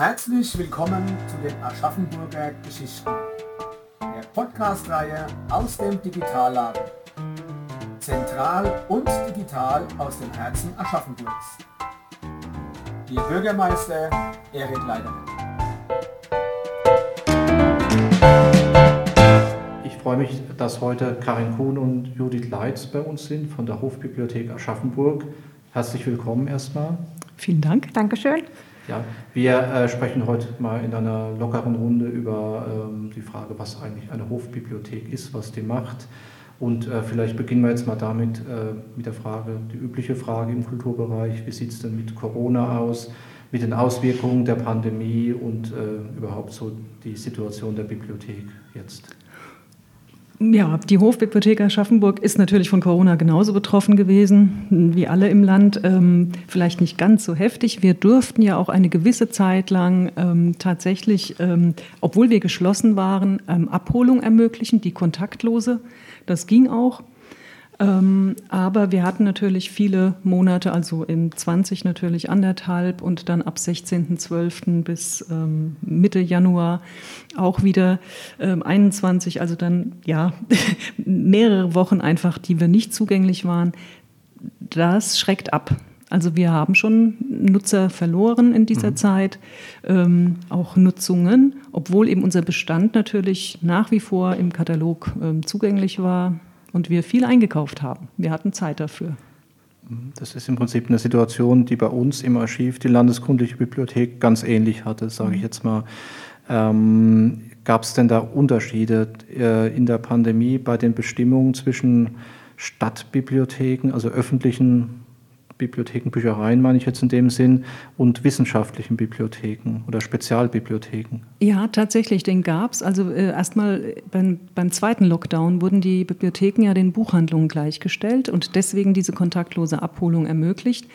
Herzlich willkommen zu den Aschaffenburger Geschichten, der Podcast-Reihe aus dem Digitalladen. Zentral und digital aus dem Herzen Aschaffenburgs. Ihr Bürgermeister Erik Leidermann. Ich freue mich, dass heute Karin Kuhn und Judith Leitz bei uns sind von der Hofbibliothek Aschaffenburg. Herzlich willkommen erstmal. Vielen Dank. Dankeschön. Ja, wir äh, sprechen heute mal in einer lockeren Runde über ähm, die Frage, was eigentlich eine Hofbibliothek ist, was die macht. Und äh, vielleicht beginnen wir jetzt mal damit, äh, mit der Frage, die übliche Frage im Kulturbereich, wie sieht es denn mit Corona aus, mit den Auswirkungen der Pandemie und äh, überhaupt so die Situation der Bibliothek jetzt? Ja, die Hofbibliothek Aschaffenburg ist natürlich von Corona genauso betroffen gewesen wie alle im Land. Ähm, vielleicht nicht ganz so heftig. Wir durften ja auch eine gewisse Zeit lang ähm, tatsächlich, ähm, obwohl wir geschlossen waren, ähm, Abholung ermöglichen, die kontaktlose. Das ging auch. Ähm, aber wir hatten natürlich viele Monate, also in 20 natürlich anderthalb und dann ab 16.12. bis ähm, Mitte Januar auch wieder ähm, 21, also dann ja mehrere Wochen einfach, die wir nicht zugänglich waren. Das schreckt ab. Also wir haben schon Nutzer verloren in dieser mhm. Zeit, ähm, auch Nutzungen, obwohl eben unser Bestand natürlich nach wie vor im Katalog ähm, zugänglich war und wir viel eingekauft haben. Wir hatten Zeit dafür. Das ist im Prinzip eine Situation, die bei uns im Archiv die Landeskundliche Bibliothek ganz ähnlich hatte, sage ich mhm. jetzt mal. Ähm, Gab es denn da Unterschiede äh, in der Pandemie bei den Bestimmungen zwischen Stadtbibliotheken, also öffentlichen Bibliotheken, Büchereien meine ich jetzt in dem Sinn, und wissenschaftlichen Bibliotheken oder Spezialbibliotheken? Ja, tatsächlich, den gab es. Also äh, erstmal beim, beim zweiten Lockdown wurden die Bibliotheken ja den Buchhandlungen gleichgestellt und deswegen diese kontaktlose Abholung ermöglicht.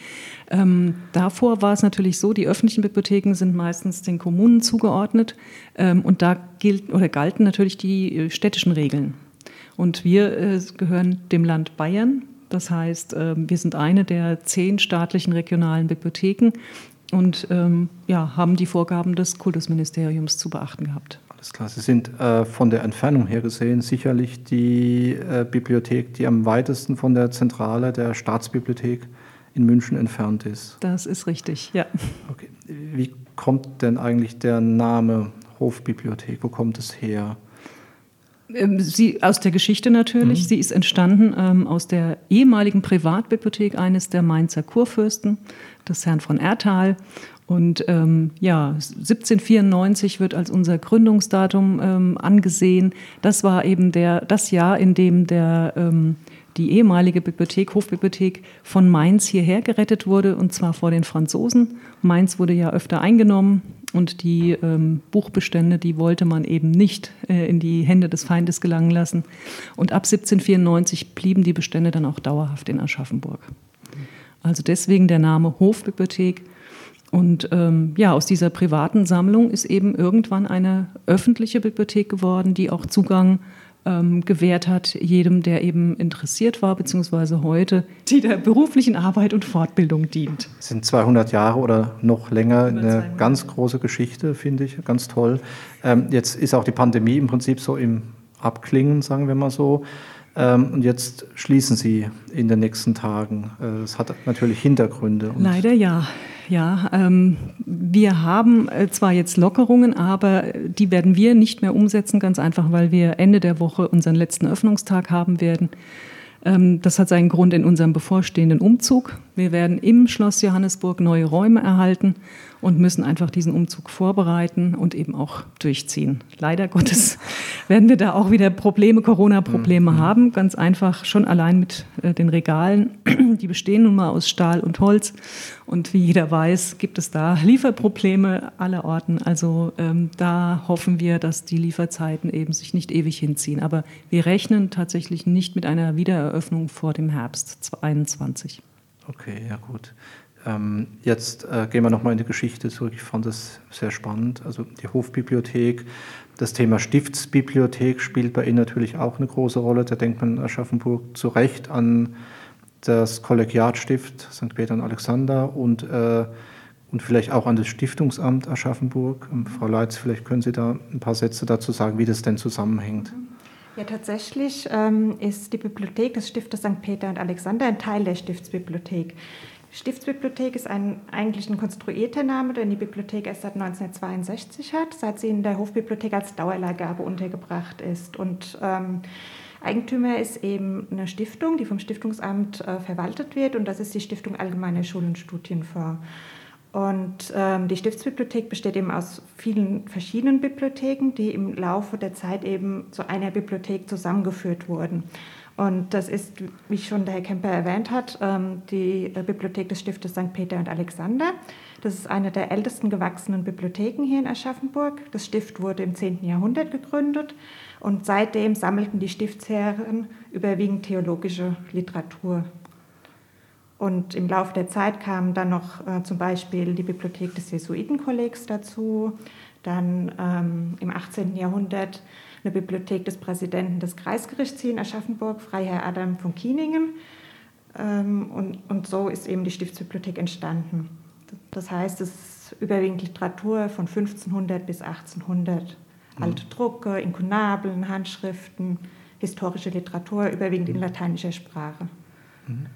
Ähm, davor war es natürlich so, die öffentlichen Bibliotheken sind meistens den Kommunen zugeordnet ähm, und da gilt, oder galten natürlich die äh, städtischen Regeln. Und wir äh, gehören dem Land Bayern das heißt, ähm, wir sind eine der zehn staatlichen regionalen Bibliotheken und ähm, ja, haben die Vorgaben des Kultusministeriums zu beachten gehabt. Alles klar. Sie sind äh, von der Entfernung her gesehen sicherlich die äh, Bibliothek, die am weitesten von der Zentrale der Staatsbibliothek in München entfernt ist. Das ist richtig, ja. Okay. Wie kommt denn eigentlich der Name Hofbibliothek? Wo kommt es her? Ähm, sie aus der Geschichte natürlich. Mhm. Sie ist entstanden ähm, aus der ehemaligen Privatbibliothek eines der Mainzer Kurfürsten, des Herrn von Erthal. Und ähm, ja, 1794 wird als unser Gründungsdatum ähm, angesehen. Das war eben der, das Jahr, in dem der, ähm, die ehemalige Bibliothek, Hofbibliothek von Mainz hierher gerettet wurde, und zwar vor den Franzosen. Mainz wurde ja öfter eingenommen und die ähm, Buchbestände, die wollte man eben nicht äh, in die Hände des Feindes gelangen lassen. Und ab 1794 blieben die Bestände dann auch dauerhaft in Aschaffenburg. Also deswegen der Name Hofbibliothek. Und ähm, ja, aus dieser privaten Sammlung ist eben irgendwann eine öffentliche Bibliothek geworden, die auch Zugang ähm, gewährt hat, jedem, der eben interessiert war, beziehungsweise heute, die der beruflichen Arbeit und Fortbildung dient. Das sind 200 Jahre oder noch länger, eine ganz große Geschichte, finde ich, ganz toll. Ähm, jetzt ist auch die Pandemie im Prinzip so im Abklingen, sagen wir mal so. Ähm, und jetzt schließen Sie in den nächsten Tagen. Äh, das hat natürlich Hintergründe. Leider ja. Ja, ähm, wir haben äh, zwar jetzt Lockerungen, aber die werden wir nicht mehr umsetzen, ganz einfach, weil wir Ende der Woche unseren letzten Öffnungstag haben werden. Ähm, das hat seinen Grund in unserem bevorstehenden Umzug. Wir werden im Schloss Johannesburg neue Räume erhalten und müssen einfach diesen Umzug vorbereiten und eben auch durchziehen. Leider Gottes werden wir da auch wieder Probleme, Corona-Probleme mhm. haben. Ganz einfach schon allein mit äh, den Regalen. Die bestehen nun mal aus Stahl und Holz. Und wie jeder weiß, gibt es da Lieferprobleme aller Orten. Also ähm, da hoffen wir, dass die Lieferzeiten eben sich nicht ewig hinziehen. Aber wir rechnen tatsächlich nicht mit einer Wiedereröffnung vor dem Herbst 2021. Okay, ja gut. Ähm, jetzt äh, gehen wir nochmal in die Geschichte zurück. Ich fand das sehr spannend. Also die Hofbibliothek, das Thema Stiftsbibliothek spielt bei Ihnen natürlich auch eine große Rolle. Da denkt man in Aschaffenburg zu Recht an das Kollegiatstift St. Peter und Alexander und äh, und vielleicht auch an das Stiftungsamt Aschaffenburg. Ähm, Frau Leitz, vielleicht können Sie da ein paar Sätze dazu sagen, wie das denn zusammenhängt. Ja, tatsächlich ähm, ist die Bibliothek des Stiftes St. Peter und Alexander ein Teil der Stiftsbibliothek. Stiftsbibliothek ist ein, eigentlich ein konstruierter Name, den die Bibliothek erst seit 1962 hat, seit sie in der Hofbibliothek als Dauerleihgabe untergebracht ist. Und ähm, Eigentümer ist eben eine Stiftung, die vom Stiftungsamt äh, verwaltet wird, und das ist die Stiftung Allgemeiner Schul- und Studienfonds. Und ähm, die Stiftsbibliothek besteht eben aus vielen verschiedenen Bibliotheken, die im Laufe der Zeit eben zu einer Bibliothek zusammengeführt wurden. Und das ist, wie schon der Herr Kemper erwähnt hat, ähm, die äh, Bibliothek des Stiftes St. Peter und Alexander. Das ist eine der ältesten gewachsenen Bibliotheken hier in Aschaffenburg. Das Stift wurde im 10. Jahrhundert gegründet und seitdem sammelten die Stiftsherren überwiegend theologische Literatur und im Laufe der Zeit kamen dann noch äh, zum Beispiel die Bibliothek des Jesuitenkollegs dazu, dann ähm, im 18. Jahrhundert eine Bibliothek des Präsidenten des Kreisgerichts hier in Aschaffenburg, Freiherr Adam von Kieningen. Ähm, und, und so ist eben die Stiftsbibliothek entstanden. Das heißt, es ist überwiegend Literatur von 1500 bis 1800. Mhm. Alte Drucke, Inkunabeln, Handschriften, historische Literatur, überwiegend in lateinischer Sprache. Mhm.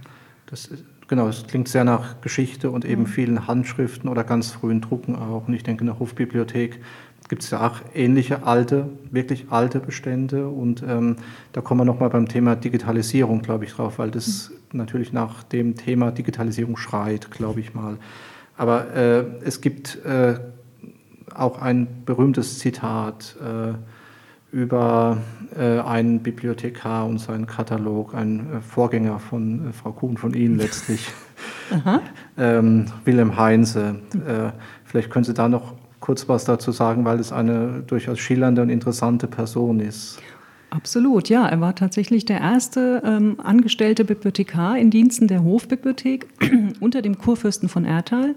Das genau, es klingt sehr nach Geschichte und eben mhm. vielen Handschriften oder ganz frühen Drucken auch. Und ich denke, in der Hofbibliothek gibt es ja auch ähnliche alte, wirklich alte Bestände. Und ähm, da kommen wir nochmal beim Thema Digitalisierung, glaube ich, drauf, weil das mhm. natürlich nach dem Thema Digitalisierung schreit, glaube ich mal. Aber äh, es gibt äh, auch ein berühmtes Zitat. Äh, über äh, einen Bibliothekar und seinen Katalog, ein äh, Vorgänger von äh, Frau Kuhn, von Ihnen letztlich, ähm, Wilhelm Heinze. Äh, vielleicht können Sie da noch kurz was dazu sagen, weil es eine durchaus schillernde und interessante Person ist. Absolut, ja. Er war tatsächlich der erste ähm, angestellte Bibliothekar in Diensten der Hofbibliothek unter dem Kurfürsten von Erthal.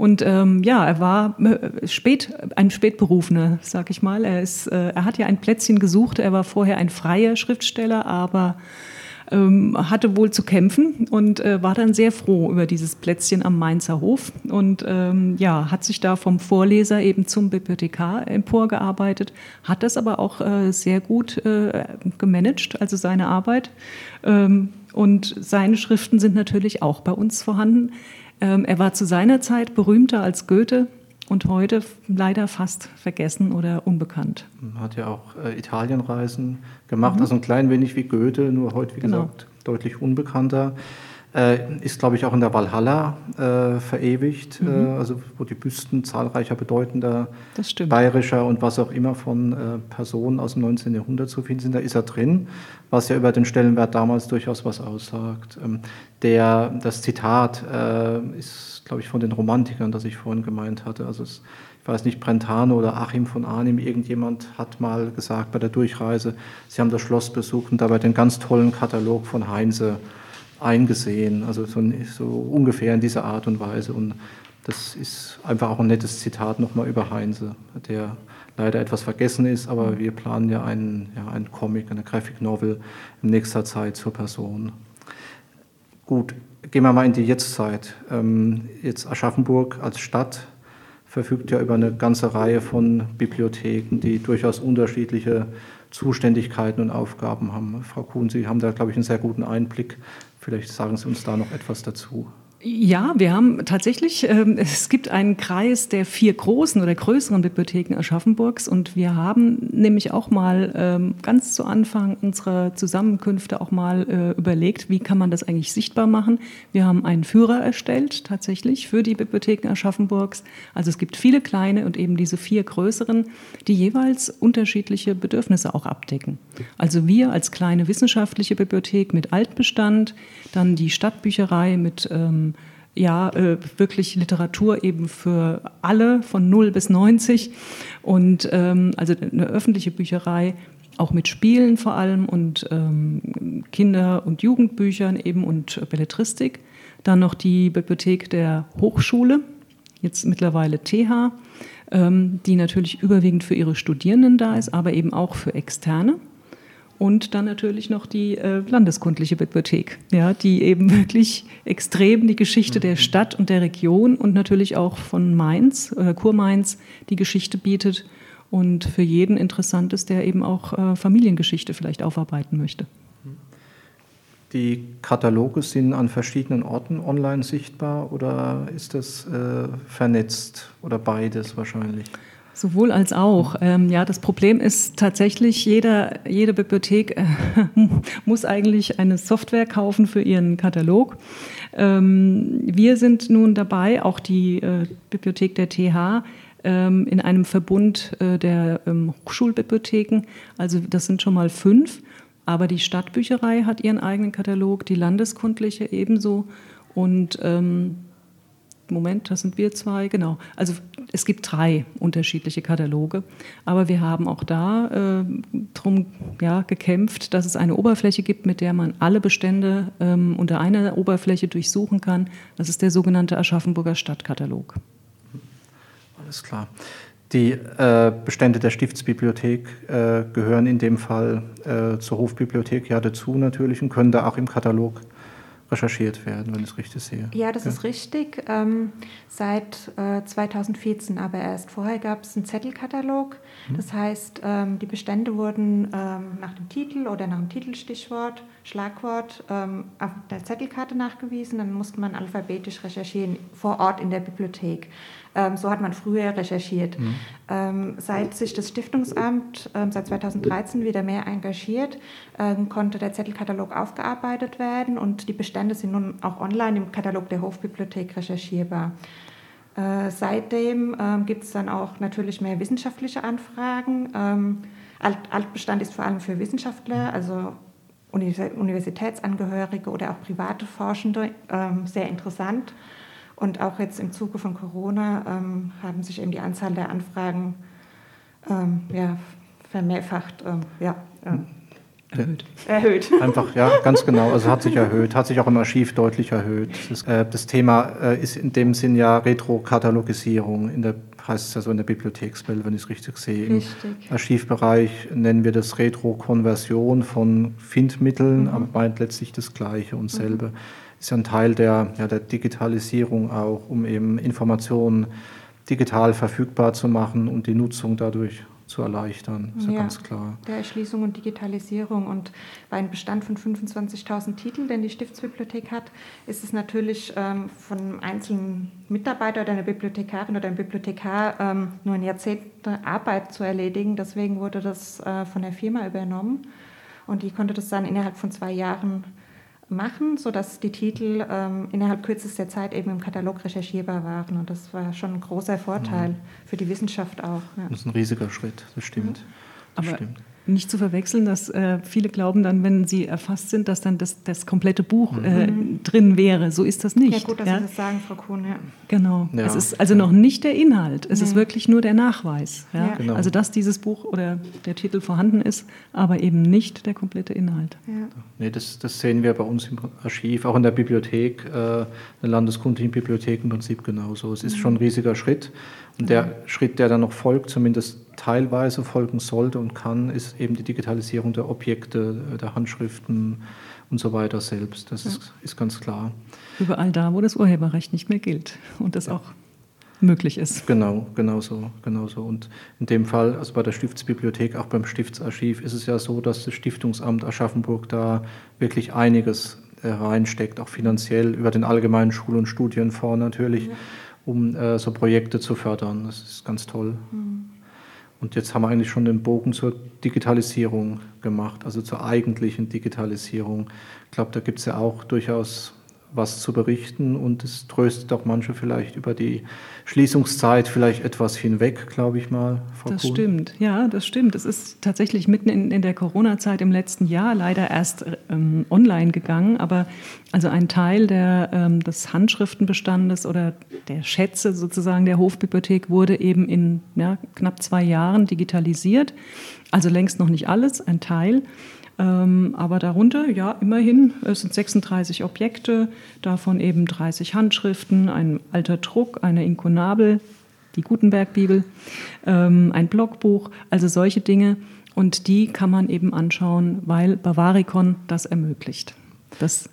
Und ähm, ja, er war äh, spät, ein Spätberufener, sag ich mal. Er, ist, äh, er hat ja ein Plätzchen gesucht. Er war vorher ein freier Schriftsteller, aber ähm, hatte wohl zu kämpfen und äh, war dann sehr froh über dieses Plätzchen am Mainzer Hof und ähm, ja, hat sich da vom Vorleser eben zum Bibliothekar emporgearbeitet, hat das aber auch äh, sehr gut äh, gemanagt, also seine Arbeit. Ähm, und seine Schriften sind natürlich auch bei uns vorhanden. Ähm, er war zu seiner Zeit berühmter als Goethe und heute leider fast vergessen oder unbekannt. Hat ja auch äh, Italienreisen gemacht, mhm. also ein klein wenig wie Goethe, nur heute, wie genau. gesagt, deutlich unbekannter. Äh, ist, glaube ich, auch in der Valhalla äh, verewigt, mhm. äh, also wo die Büsten zahlreicher bedeutender bayerischer und was auch immer von äh, Personen aus dem 19. Jahrhundert zu finden sind. Da ist er drin, was ja über den Stellenwert damals durchaus was aussagt. Ähm, der, das Zitat äh, ist, glaube ich, von den Romantikern, das ich vorhin gemeint hatte. Also es, ich weiß nicht, Brentano oder Achim von Arnim, irgendjemand hat mal gesagt bei der Durchreise, sie haben das Schloss besucht und dabei den ganz tollen Katalog von Heinze eingesehen, also so, so, ungefähr in dieser Art und Weise. Und das ist einfach auch ein nettes Zitat nochmal über Heinze, der leider etwas vergessen ist, aber wir planen ja einen, ja, einen Comic, eine Graphic Novel in nächster Zeit zur Person. Gut, gehen wir mal in die Jetztzeit. Ähm, jetzt Aschaffenburg als Stadt verfügt ja über eine ganze Reihe von Bibliotheken, die durchaus unterschiedliche Zuständigkeiten und Aufgaben haben. Frau Kuhn, Sie haben da, glaube ich, einen sehr guten Einblick. Vielleicht sagen Sie uns da noch etwas dazu. Ja, wir haben tatsächlich, ähm, es gibt einen Kreis der vier großen oder größeren Bibliotheken Aschaffenburgs und wir haben nämlich auch mal ähm, ganz zu Anfang unserer Zusammenkünfte auch mal äh, überlegt, wie kann man das eigentlich sichtbar machen. Wir haben einen Führer erstellt tatsächlich für die Bibliotheken Aschaffenburgs. Also es gibt viele kleine und eben diese vier größeren, die jeweils unterschiedliche Bedürfnisse auch abdecken. Also wir als kleine wissenschaftliche Bibliothek mit Altbestand, dann die Stadtbücherei mit ähm, ja, äh, wirklich Literatur eben für alle von 0 bis 90 und ähm, also eine öffentliche Bücherei auch mit Spielen vor allem und ähm, Kinder- und Jugendbüchern eben und Belletristik. Dann noch die Bibliothek der Hochschule, jetzt mittlerweile TH, ähm, die natürlich überwiegend für ihre Studierenden da ist, aber eben auch für Externe. Und dann natürlich noch die äh, Landeskundliche Bibliothek, ja, die eben wirklich extrem die Geschichte der Stadt und der Region und natürlich auch von Mainz oder Kurmainz die Geschichte bietet und für jeden interessant ist, der eben auch äh, Familiengeschichte vielleicht aufarbeiten möchte. Die Kataloge sind an verschiedenen Orten online sichtbar oder ist das äh, vernetzt oder beides wahrscheinlich? Sowohl als auch. Ähm, ja, das Problem ist tatsächlich, jeder, jede Bibliothek äh, muss eigentlich eine Software kaufen für ihren Katalog. Ähm, wir sind nun dabei, auch die äh, Bibliothek der TH, ähm, in einem Verbund äh, der ähm, Hochschulbibliotheken. Also das sind schon mal fünf. Aber die Stadtbücherei hat ihren eigenen Katalog, die Landeskundliche ebenso. Und ähm, Moment, das sind wir zwei, genau. Also es gibt drei unterschiedliche Kataloge, aber wir haben auch da äh, drum ja, gekämpft, dass es eine Oberfläche gibt, mit der man alle Bestände ähm, unter einer Oberfläche durchsuchen kann. Das ist der sogenannte Aschaffenburger Stadtkatalog. Alles klar. Die äh, Bestände der Stiftsbibliothek äh, gehören in dem Fall äh, zur Hofbibliothek ja dazu natürlich und können da auch im Katalog recherchiert werden, wenn ich es richtig sehe. Ja, das ja. ist richtig. Ähm, seit äh, 2014 aber erst. Vorher gab es einen Zettelkatalog. Mhm. Das heißt, ähm, die Bestände wurden ähm, nach dem Titel oder nach dem Titelstichwort, Schlagwort ähm, auf der Zettelkarte nachgewiesen. Dann musste man alphabetisch recherchieren vor Ort in der Bibliothek. Ähm, so hat man früher recherchiert. Mhm. Ähm, seit sich das Stiftungsamt ähm, seit 2013 wieder mehr engagiert, ähm, konnte der Zettelkatalog aufgearbeitet werden und die Bestände sind nun auch online im Katalog der Hofbibliothek recherchierbar. Äh, seitdem ähm, gibt es dann auch natürlich mehr wissenschaftliche Anfragen. Ähm, Alt Altbestand ist vor allem für Wissenschaftler, also Universitätsangehörige oder auch private Forschende sehr interessant. Und auch jetzt im Zuge von Corona ähm, haben sich eben die Anzahl der Anfragen ähm, ja, vermehrfacht. Ähm, ja, ähm, Erhöht. erhöht. Einfach, ja, ganz genau. Also hat sich erhöht, hat sich auch im Archiv deutlich erhöht. Das, äh, das Thema äh, ist in dem Sinn ja Retrokatalogisierung, in der, heißt es ja so in der Bibliothekswelt, wenn ich es richtig sehe. Richtig. Im Archivbereich nennen wir das Retrokonversion von Findmitteln, mhm. aber meint letztlich das Gleiche und selbe. Mhm ist ja ein Teil der, ja, der Digitalisierung auch, um eben Informationen digital verfügbar zu machen und die Nutzung dadurch zu erleichtern, ist ja, ja, ganz klar. Der Erschließung und Digitalisierung und bei einem Bestand von 25.000 Titeln, den die Stiftsbibliothek hat, ist es natürlich ähm, von einem einzelnen Mitarbeiter oder einer Bibliothekarin oder einem Bibliothekar ähm, nur ein Jahrzehnt Arbeit zu erledigen. Deswegen wurde das äh, von der Firma übernommen und die konnte das dann innerhalb von zwei Jahren machen, sodass die Titel ähm, innerhalb kürzester Zeit eben im Katalog recherchierbar waren. Und das war schon ein großer Vorteil mhm. für die Wissenschaft auch. Ja. Das ist ein riesiger Schritt, das stimmt. Ja. Das Aber stimmt nicht zu verwechseln, dass äh, viele glauben dann, wenn sie erfasst sind, dass dann das, das komplette Buch äh, mhm. drin wäre. So ist das nicht. Ja, gut, dass ja? Sie das sagen, Frau Kuhn. Ja. Genau. Ja. Es ist also noch nicht der Inhalt, es nee. ist wirklich nur der Nachweis. Ja? Genau. Also, dass dieses Buch oder der Titel vorhanden ist, aber eben nicht der komplette Inhalt. Ja. Nee, das, das sehen wir bei uns im Archiv, auch in der Bibliothek, äh, der Landeskundlichen Bibliothek im Prinzip genauso. Es ist mhm. schon ein riesiger Schritt. Und der. Schritt, der dann noch folgt, zumindest teilweise folgen sollte und kann, ist eben die Digitalisierung der Objekte, der Handschriften und so weiter selbst. Das ja. ist, ist, ganz klar. Überall da, wo das Urheberrecht nicht mehr gilt und das auch möglich ist. Genau, genau so, genau so. Und in dem Fall, also bei der Stiftsbibliothek, auch beim Stiftsarchiv, ist es ja so, dass das Stiftungsamt Aschaffenburg da wirklich einiges äh, reinsteckt, auch finanziell über den allgemeinen Schul- und Studienfonds natürlich, ja. Um äh, so Projekte zu fördern. Das ist ganz toll. Mhm. Und jetzt haben wir eigentlich schon den Bogen zur Digitalisierung gemacht, also zur eigentlichen Digitalisierung. Ich glaube, da gibt es ja auch durchaus was zu berichten und es tröstet auch manche vielleicht über die Schließungszeit vielleicht etwas hinweg, glaube ich mal. Frau das Kuhn. stimmt, ja, das stimmt. Es ist tatsächlich mitten in, in der Corona-Zeit im letzten Jahr leider erst ähm, online gegangen, aber also ein Teil der, ähm, des Handschriftenbestandes oder der Schätze sozusagen der Hofbibliothek wurde eben in ja, knapp zwei Jahren digitalisiert. Also längst noch nicht alles, ein Teil. Ähm, aber darunter, ja, immerhin, es sind 36 Objekte, davon eben 30 Handschriften, ein alter Druck, eine Inkunabel, die Gutenberg-Bibel, ähm, ein Blogbuch, also solche Dinge. Und die kann man eben anschauen, weil Bavaricon das ermöglicht. Das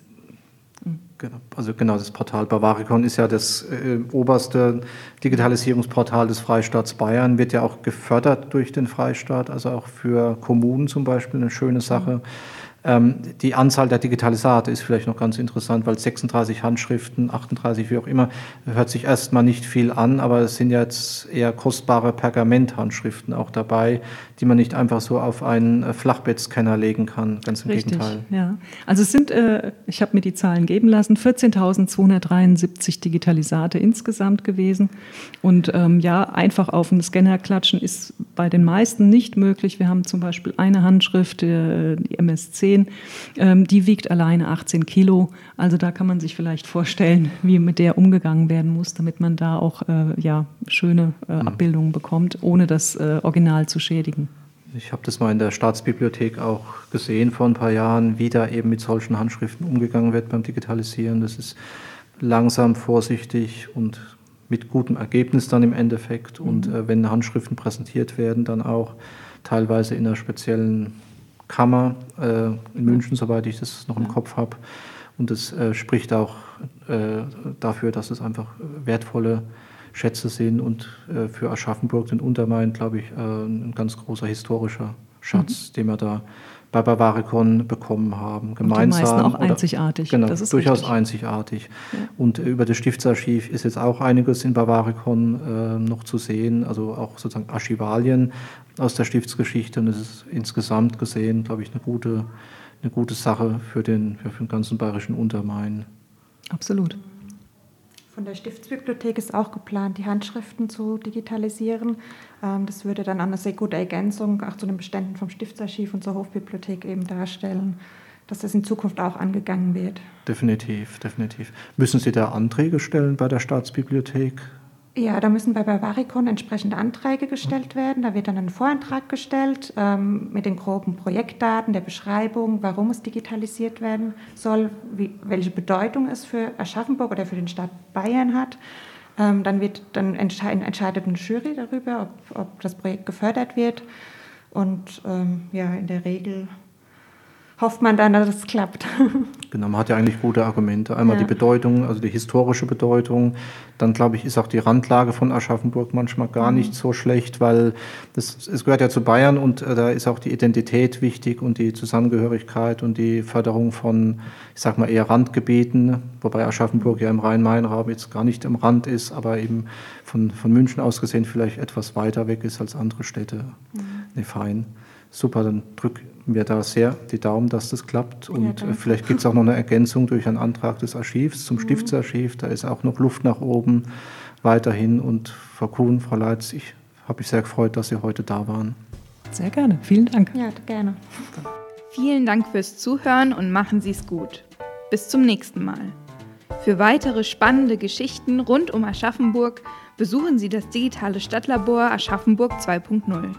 also genau, das Portal Bavaricon ist ja das äh, oberste Digitalisierungsportal des Freistaats Bayern, wird ja auch gefördert durch den Freistaat, also auch für Kommunen zum Beispiel eine schöne Sache. Mhm. Ähm, die Anzahl der Digitalisate ist vielleicht noch ganz interessant, weil 36 Handschriften, 38, wie auch immer, hört sich erstmal nicht viel an, aber es sind jetzt eher kostbare Pergamenthandschriften auch dabei, die man nicht einfach so auf einen äh, Flachbettscanner legen kann. Ganz im Richtig, Gegenteil. Ja. Also es sind, äh, ich habe mir die Zahlen geben lassen, 14.273 Digitalisate insgesamt gewesen. Und ähm, ja, einfach auf einen Scanner klatschen ist bei den meisten nicht möglich. Wir haben zum Beispiel eine Handschrift, äh, die MS10 10, ähm, die wiegt alleine 18 Kilo. Also da kann man sich vielleicht vorstellen, wie mit der umgegangen werden muss, damit man da auch äh, ja, schöne äh, mhm. Abbildungen bekommt, ohne das Original zu schädigen. Ich habe das mal in der Staatsbibliothek auch gesehen vor ein paar Jahren, wie da eben mit solchen Handschriften umgegangen wird beim Digitalisieren. Das ist langsam, vorsichtig und mit gutem Ergebnis dann im Endeffekt. Und mhm. äh, wenn Handschriften präsentiert werden, dann auch teilweise in einer speziellen Kammer äh, in München, soweit ich das noch im Kopf habe. Und das äh, spricht auch äh, dafür, dass es einfach wertvolle Schätze sind und äh, für Aschaffenburg, den Untermain, glaube ich, äh, ein ganz großer historischer Schatz, mhm. den wir da bei Bavaricon bekommen haben. Gemeinsam. Und die meisten auch einzigartig. Genau, das ist durchaus richtig. einzigartig. Ja. Und über das Stiftsarchiv ist jetzt auch einiges in Bavaricon äh, noch zu sehen, also auch sozusagen Archivalien aus der Stiftsgeschichte. Und es ist insgesamt gesehen, glaube ich, eine gute, eine gute Sache für den, für den ganzen bayerischen Untermain. Absolut. Von der Stiftsbibliothek ist auch geplant, die Handschriften zu digitalisieren. Ähm, das würde dann eine sehr gute Ergänzung auch zu den Beständen vom Stiftsarchiv und zur Hofbibliothek eben darstellen, dass das in Zukunft auch angegangen wird. Definitiv, definitiv. Müssen Sie da Anträge stellen bei der Staatsbibliothek? Ja, da müssen bei Bavaricon entsprechende Anträge gestellt werden. Da wird dann ein Vorantrag gestellt ähm, mit den groben Projektdaten, der Beschreibung, warum es digitalisiert werden soll, wie, welche Bedeutung es für Aschaffenburg oder für den Staat Bayern hat. Ähm, dann wird dann entscheid, entscheidet eine Jury darüber, ob, ob, das Projekt gefördert wird. Und ähm, ja, in der Regel hofft man dann, dass es klappt. Genau, man hat ja eigentlich gute Argumente. Einmal ja. die Bedeutung, also die historische Bedeutung. Dann, glaube ich, ist auch die Randlage von Aschaffenburg manchmal gar mhm. nicht so schlecht, weil das, es gehört ja zu Bayern und äh, da ist auch die Identität wichtig und die Zusammengehörigkeit und die Förderung von, ich sag mal, eher Randgebieten, wobei Aschaffenburg ja im Rhein-Main-Raum jetzt gar nicht im Rand ist, aber eben von, von München aus gesehen vielleicht etwas weiter weg ist als andere Städte. Mhm. Nee, fein. Super, dann drück mir da sehr die Daumen, dass das klappt. Und ja, vielleicht gibt es auch noch eine Ergänzung durch einen Antrag des Archivs zum mhm. Stiftsarchiv. Da ist auch noch Luft nach oben weiterhin. Und Frau Kuhn, Frau Leitz, ich habe mich sehr gefreut, dass Sie heute da waren. Sehr gerne. Vielen Dank. Ja, gerne. Vielen Dank fürs Zuhören und machen Sie es gut. Bis zum nächsten Mal. Für weitere spannende Geschichten rund um Aschaffenburg besuchen Sie das digitale Stadtlabor Aschaffenburg 2.0.